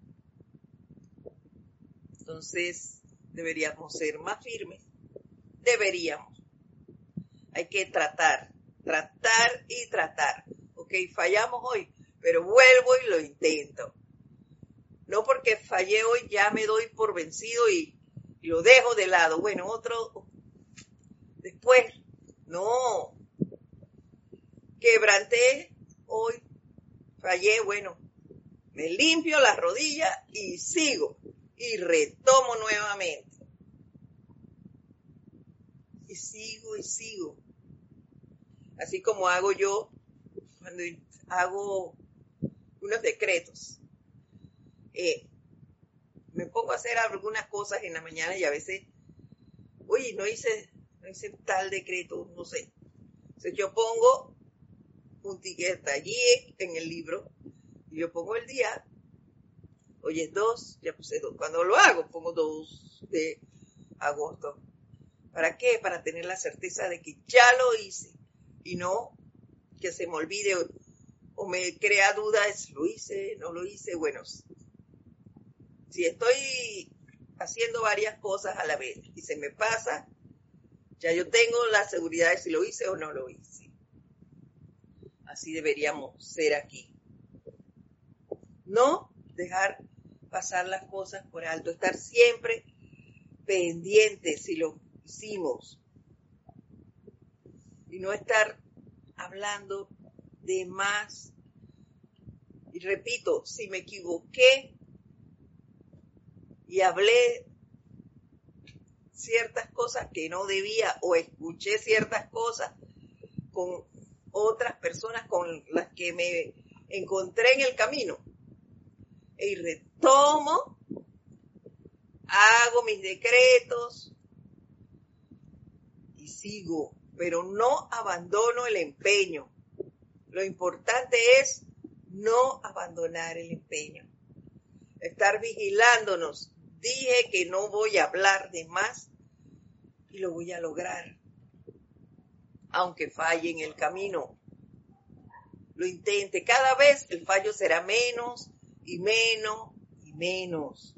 Entonces deberíamos ser más firmes, deberíamos hay que tratar, tratar y tratar. Ok, fallamos hoy, pero vuelvo y lo intento. No porque fallé hoy ya me doy por vencido y, lo dejo de lado. Bueno, otro después. No. Quebranté hoy, fallé, bueno, me limpio las rodillas y sigo y retomo nuevamente. Y sigo y sigo así como hago yo cuando hago unos decretos. Eh, me pongo a hacer algunas cosas en la mañana y a veces, oye, no hice, no hice tal decreto, no sé. Entonces yo pongo un ticket allí en el libro y yo pongo el día, hoy es 2, ya puse dos. Cuando lo hago, pongo 2 de agosto. ¿Para qué? Para tener la certeza de que ya lo hice y no que se me olvide o, me crea dudas, lo hice, no lo hice. Bueno, si estoy haciendo varias cosas a la vez y se me pasa, ya yo tengo la seguridad de si lo hice o no lo hice. Así deberíamos ser aquí. No dejar pasar las cosas por alto, estar siempre pendientes si lo hicimos, y no estar hablando de más. Y repito, si me equivoqué y hablé ciertas cosas que no debía o escuché ciertas cosas con otras personas con las que me encontré en el camino. Y retomo, hago mis decretos y sigo pero no abandono el empeño. Lo importante es no abandonar el empeño. Estar vigilándonos. Dije que no voy a hablar de más y lo voy a lograr. Aunque falle en el camino. Lo intente. Cada vez el fallo será menos y menos y menos.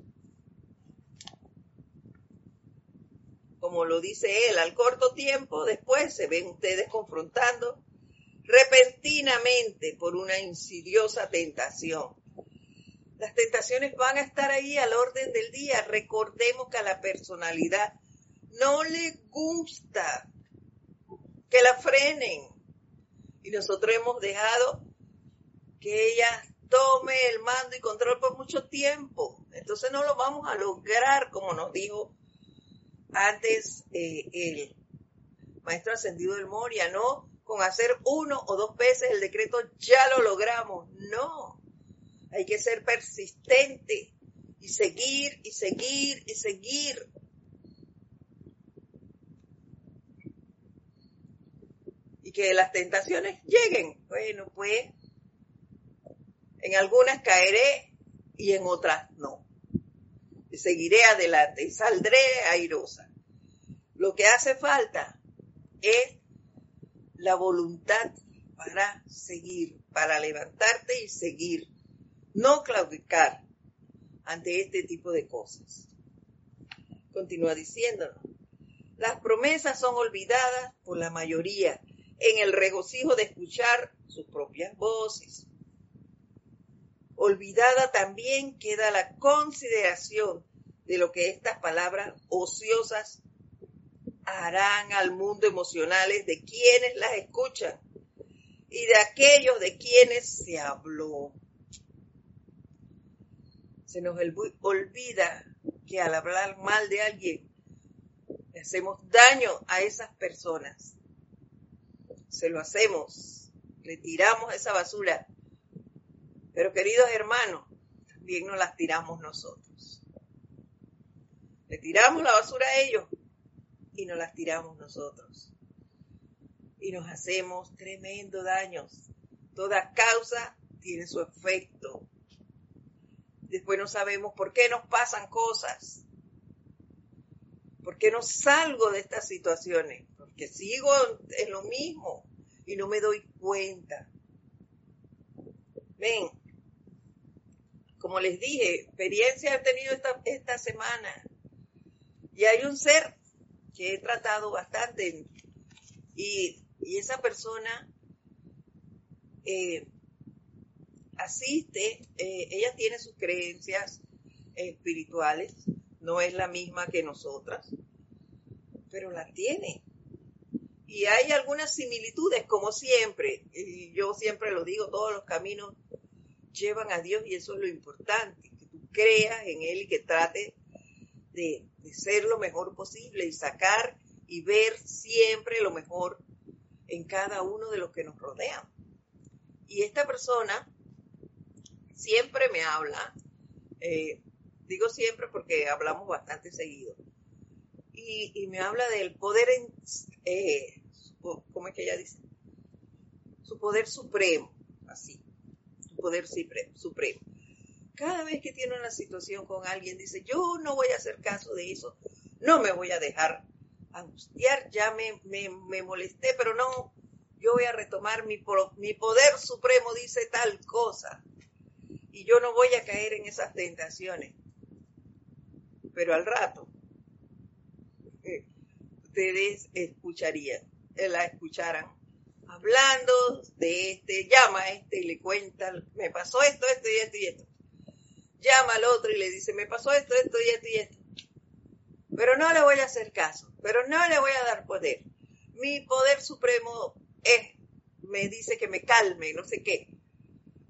como lo dice él, al corto tiempo después se ven ustedes confrontando repentinamente por una insidiosa tentación. Las tentaciones van a estar ahí al orden del día. Recordemos que a la personalidad no le gusta que la frenen, Y nosotros hemos dejado que ella tome el mando y control por mucho tiempo. Entonces no lo vamos a lograr, como nos dijo antes eh, el maestro ascendido del Moria, ¿no? Con hacer uno o dos veces el decreto ya lo logramos. No, hay que ser persistente y seguir y seguir y seguir. Y que las tentaciones lleguen. Bueno, pues en algunas caeré y en otras no. Y seguiré adelante y saldré airosa. Lo que hace falta es la voluntad para seguir, para levantarte y seguir. No claudicar ante este tipo de cosas. Continúa diciéndonos. Las promesas son olvidadas por la mayoría en el regocijo de escuchar sus propias voces. Olvidada también queda la consideración de lo que estas palabras ociosas harán al mundo emocionales de quienes las escuchan y de aquellos de quienes se habló. Se nos olvida que al hablar mal de alguien hacemos daño a esas personas. Se lo hacemos, le tiramos esa basura pero queridos hermanos, también nos las tiramos nosotros. Le tiramos la basura a ellos y nos las tiramos nosotros. Y nos hacemos tremendo daños. Toda causa tiene su efecto. Después no sabemos por qué nos pasan cosas. ¿Por qué no salgo de estas situaciones? Porque sigo en lo mismo y no me doy cuenta. Ven, como les dije, experiencia he tenido esta, semana. Y hay un ser que he tratado bastante y, esa persona eh, asiste, eh, ella tiene sus creencias espirituales, no es la misma que nosotras, pero la tiene. Y hay algunas similitudes, como siempre, y yo siempre lo digo, todos los caminos llevan a Dios y eso es lo importante, que tú creas en Él y que trates de, ser lo mejor posible y sacar y ver siempre lo mejor en cada uno de los que nos rodean. Y esta persona siempre me habla, eh, digo siempre porque hablamos bastante seguido, y, me habla del poder, eh, ¿cómo es que ella dice? Su poder supremo, así poder supremo. Cada vez que tiene una situación con alguien, dice, yo no voy a hacer caso de eso, no me voy a dejar angustiar, ya me, me, molesté, pero no, yo voy a retomar mi, mi poder supremo, dice tal cosa, y yo no voy a caer en esas tentaciones. Pero al rato, eh, ustedes escucharían, eh, la escucharan hablando de este, llama a este y le cuenta, me pasó esto, esto y esto y esto. Llama al otro y le dice, me pasó esto, esto y esto y esto. Pero no le voy a hacer caso, pero no le voy a dar poder. Mi poder supremo es, me dice que me calme, no sé qué.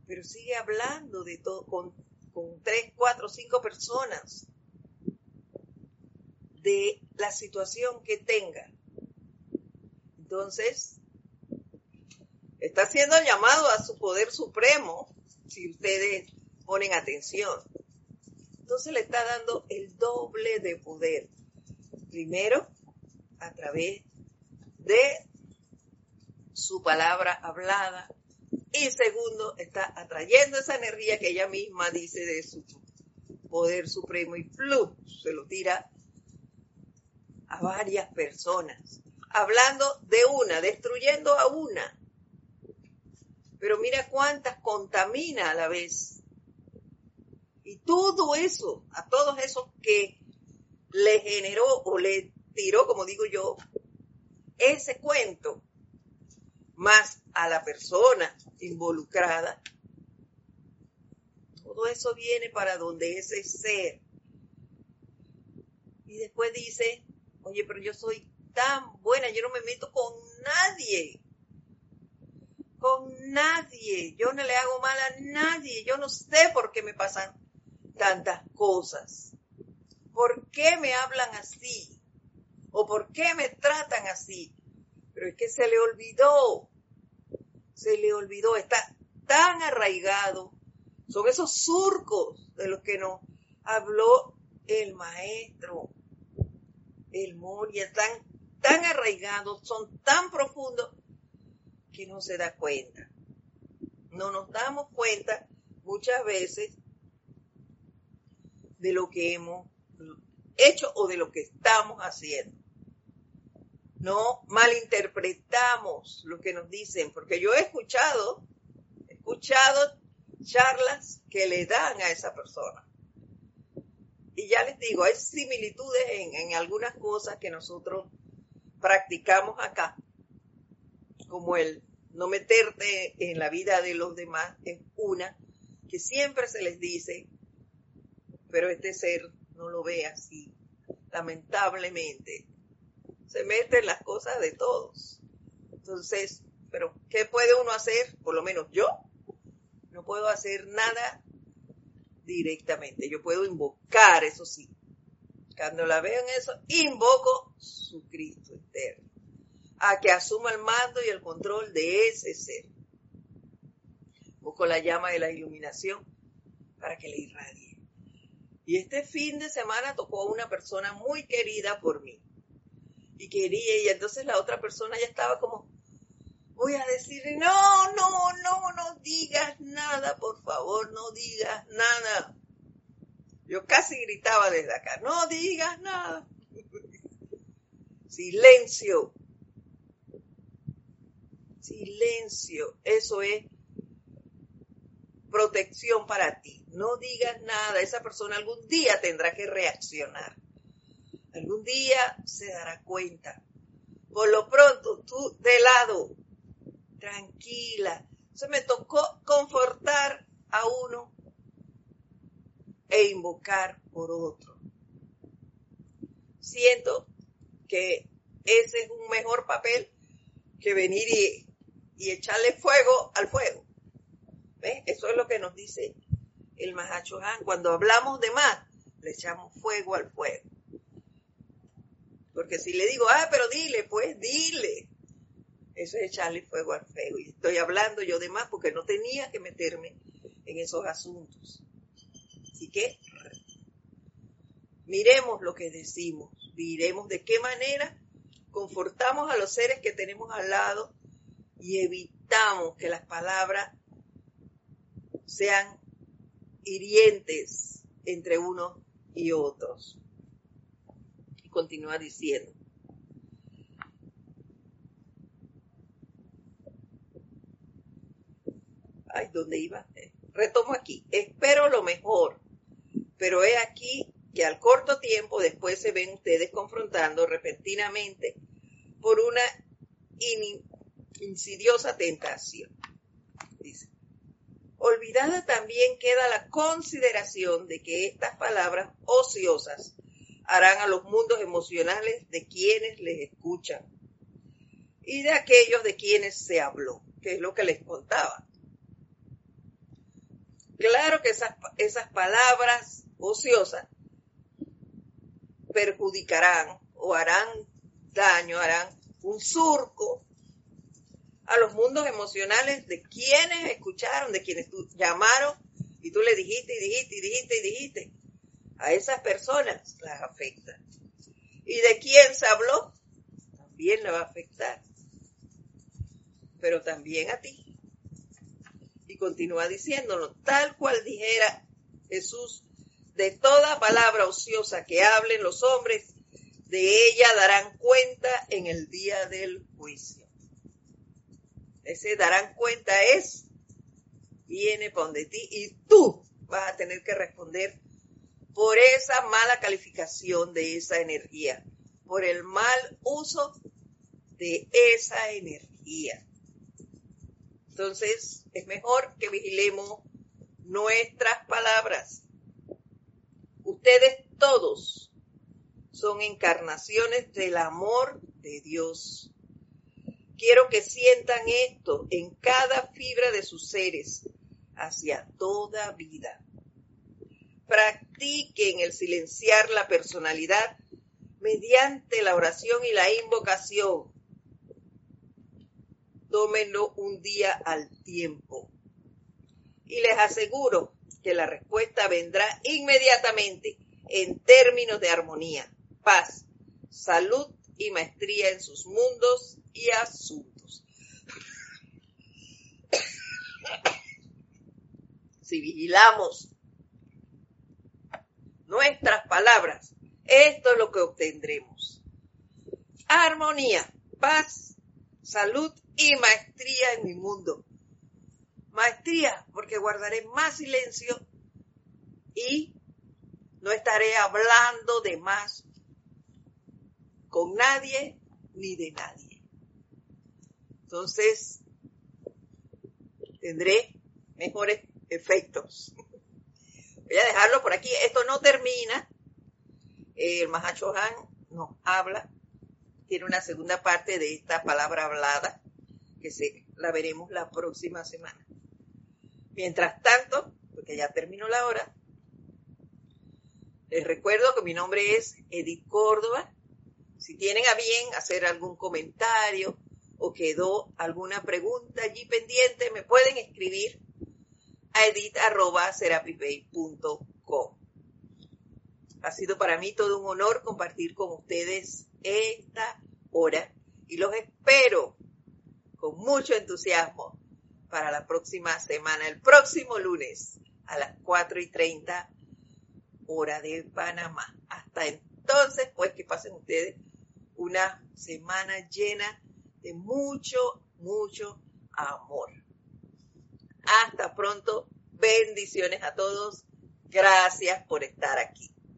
Pero sigue hablando de todo con, con tres, cuatro, cinco personas de la situación que tenga. Entonces, Está haciendo llamado a su poder supremo, si ustedes ponen atención. Entonces le está dando el doble de poder. Primero, a través de su palabra hablada. Y segundo, está atrayendo esa energía que ella misma dice de su poder supremo y plus se lo tira a varias personas. Hablando de una, destruyendo a una pero mira cuántas contamina a la vez. Y todo eso, a todos esos que le generó o le tiró, como digo yo, ese cuento, más a la persona involucrada, todo eso viene para donde ese ser. Y después dice, oye, pero yo soy tan buena, yo no me meto con nadie. Con nadie. Yo no le hago mal a nadie. Yo no sé por qué me pasan tantas cosas. ¿Por qué me hablan así? ¿O por qué me tratan así? Pero es que se le olvidó. Se le olvidó. Está tan arraigado. Son esos surcos de los que nos habló el maestro. El Moria. Tan, tan arraigados. Son tan profundos que no se da cuenta. No nos damos cuenta muchas veces de lo que hemos hecho o de lo que estamos haciendo. No malinterpretamos lo que nos dicen, porque yo he escuchado, he escuchado charlas que le dan a esa persona. Y ya les digo, hay similitudes en, en algunas cosas que nosotros practicamos acá como el no meterte en la vida de los demás es una que siempre se les dice, pero este ser no lo ve así. Lamentablemente, se mete en las cosas de todos. Entonces, pero ¿qué puede uno hacer? Por lo menos yo no puedo hacer nada directamente. Yo puedo invocar, eso sí. Cuando la veo en eso, invoco su Cristo eterno a que asuma el mando y el control de ese ser. Busco la llama de la iluminación para que le irradie. Y este fin de semana tocó a una persona muy querida por mí. Y quería, y entonces la otra persona ya estaba como, voy a decirle, no, no, no, no digas nada, por favor, no digas nada. Yo casi gritaba desde acá, no digas nada. [LAUGHS] Silencio, Silencio, eso es protección para ti. No digas nada, esa persona algún día tendrá que reaccionar. Algún día se dará cuenta. Por lo pronto, tú de lado, tranquila. Se me tocó confortar a uno e invocar por otro. Siento que ese es un mejor papel que venir y y echarle fuego al fuego. ¿Ves? Eso es lo que nos dice el Mahacho Han. Cuando hablamos de más, le echamos fuego al fuego. Porque si le digo, ah, pero dile, pues dile. Eso es echarle fuego al fuego. Y estoy hablando yo de más porque no tenía que meterme en esos asuntos. Así que miremos lo que decimos, miremos de qué manera confortamos a los seres que tenemos al lado y evitamos que las palabras sean hirientes entre unos y otros. Y continúa diciendo. Ay, ¿dónde iba? Retomo aquí. Espero lo mejor, pero he aquí que al corto tiempo después se ven ustedes confrontando repentinamente por una insidiosa tentación. Dice, olvidada también queda la consideración de que estas palabras ociosas harán a los mundos emocionales de quienes les escuchan y de aquellos de quienes se habló, que es lo que les contaba. Claro que esas, esas palabras ociosas perjudicarán o harán daño, harán un surco a los mundos emocionales de quienes escucharon, de quienes tú llamaron y tú le dijiste y dijiste y dijiste y dijiste. A esas personas las afecta. Y de quién se habló, también le va a afectar. Pero también a ti. Y continúa diciéndolo, tal cual dijera Jesús, de toda palabra ociosa que hablen los hombres, de ella darán cuenta en el día del juicio ese darán cuenta es, viene por donde ti y tú vas a tener que responder por esa mala calificación de esa energía, por el mal uso de esa energía. Entonces, es mejor que vigilemos nuestras palabras. Ustedes todos son encarnaciones del amor de Dios Quiero que sientan esto en cada fibra de sus seres hacia toda vida. Practiquen el silenciar la personalidad mediante la oración y la invocación. Tómenlo un día al tiempo. Y les aseguro que la respuesta vendrá inmediatamente en términos de armonía, paz, salud y maestría en sus mundos y asuntos. Si vigilamos nuestras palabras, esto es lo que obtendremos. Armonía, paz, salud y maestría en mi mundo. Maestría, porque guardaré más silencio y no estaré hablando de más con nadie ni de nadie. Entonces, tendré mejores efectos. Voy a dejarlo por aquí. Esto no termina. El Mahacho Han nos habla. Tiene una segunda parte de esta palabra hablada que se, la veremos la próxima semana. Mientras tanto, porque ya terminó la hora, les recuerdo que mi nombre es Edith Córdoba. Si tienen a bien hacer algún comentario o quedó alguna pregunta allí pendiente, me pueden escribir a edit.com. Ha sido para mí todo un honor compartir con ustedes esta hora y los espero con mucho entusiasmo para la próxima semana, el próximo lunes a las 4 y 30 hora de Panamá. Hasta entonces, pues que pasen ustedes una semana llena de mucho, mucho amor. Hasta pronto. Bendiciones a todos. Gracias por estar aquí.